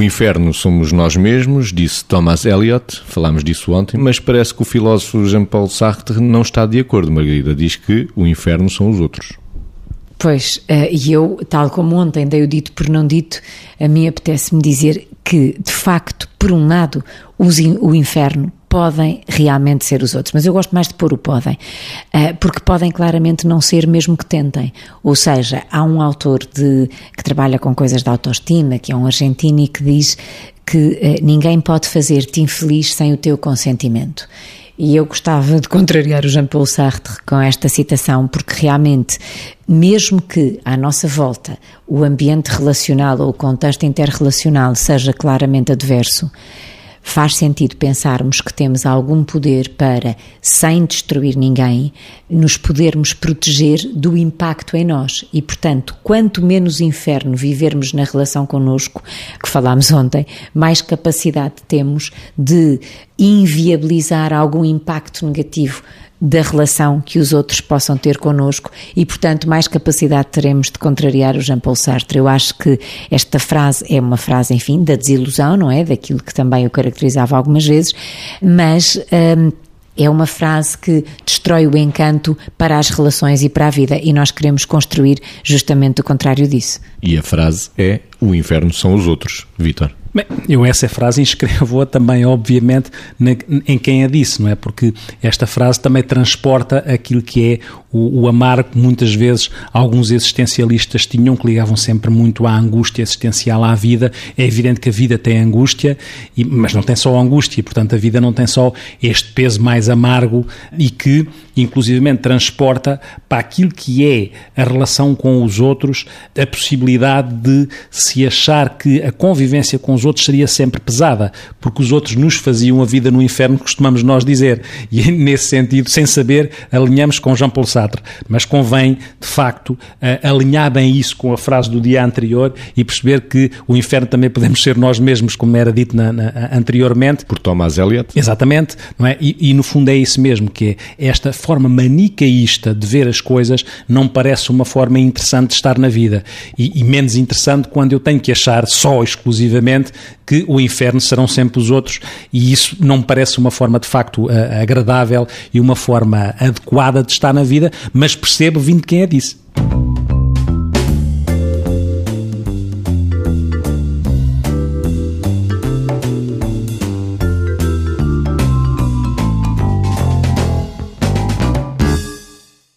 O inferno somos nós mesmos, disse Thomas Eliot, falámos disso ontem, mas parece que o filósofo Jean-Paul Sartre não está de acordo, Margarida. Diz que o inferno são os outros. Pois, eh, e eu, tal como ontem dei o dito por não dito, a mim apetece-me dizer que, de facto, por um lado, o inferno podem realmente ser os outros, mas eu gosto mais de pôr o podem, eh, porque podem claramente não ser mesmo que tentem. Ou seja, há um autor de, que trabalha com coisas de autoestima, que é um argentino e que diz que eh, ninguém pode fazer-te infeliz sem o teu consentimento. E eu gostava de contrariar o Jean-Paul Sartre com esta citação, porque realmente, mesmo que à nossa volta o ambiente relacional ou o contexto interrelacional seja claramente adverso, faz sentido pensarmos que temos algum poder para, sem destruir ninguém, nos podermos proteger do impacto em nós. E, portanto, quanto menos inferno vivermos na relação connosco, que falámos ontem, mais capacidade temos de inviabilizar algum impacto negativo da relação que os outros possam ter connosco e, portanto, mais capacidade teremos de contrariar o Jean-Paul Sartre. Eu acho que esta frase é uma frase, enfim, da desilusão, não é? Daquilo que também o caracterizava algumas vezes, mas. Hum, é uma frase que destrói o encanto para as relações e para a vida e nós queremos construir justamente o contrário disso. E a frase é: o inferno são os outros, Vitor. Bem, eu essa frase inscrevo-a também, obviamente, na, em quem a disse, não é? Porque esta frase também transporta aquilo que é o, o amargo que muitas vezes alguns existencialistas tinham, que ligavam sempre muito à angústia existencial à vida. É evidente que a vida tem angústia, e, mas não tem só angústia, portanto a vida não tem só este peso mais amargo e que, inclusivamente, transporta para aquilo que é a relação com os outros a possibilidade de se achar que a convivência com os outros seria sempre pesada, porque os outros nos faziam a vida no inferno, costumamos nós dizer. E nesse sentido, sem saber, alinhamos com Jean-Paul Sartre. Mas convém, de facto, alinhar bem isso com a frase do dia anterior e perceber que o inferno também podemos ser nós mesmos, como era dito na, na, anteriormente. Por Thomas Eliot. Exatamente, não é? E, e, no fundo é isso mesmo, que é esta forma manicaísta de ver as coisas não parece uma forma interessante de estar na vida. E, e menos interessante quando eu tenho que achar só exclusivamente que o inferno serão sempre os outros e isso não parece uma forma de facto agradável e uma forma adequada de estar na vida, mas percebo vindo quem é disse.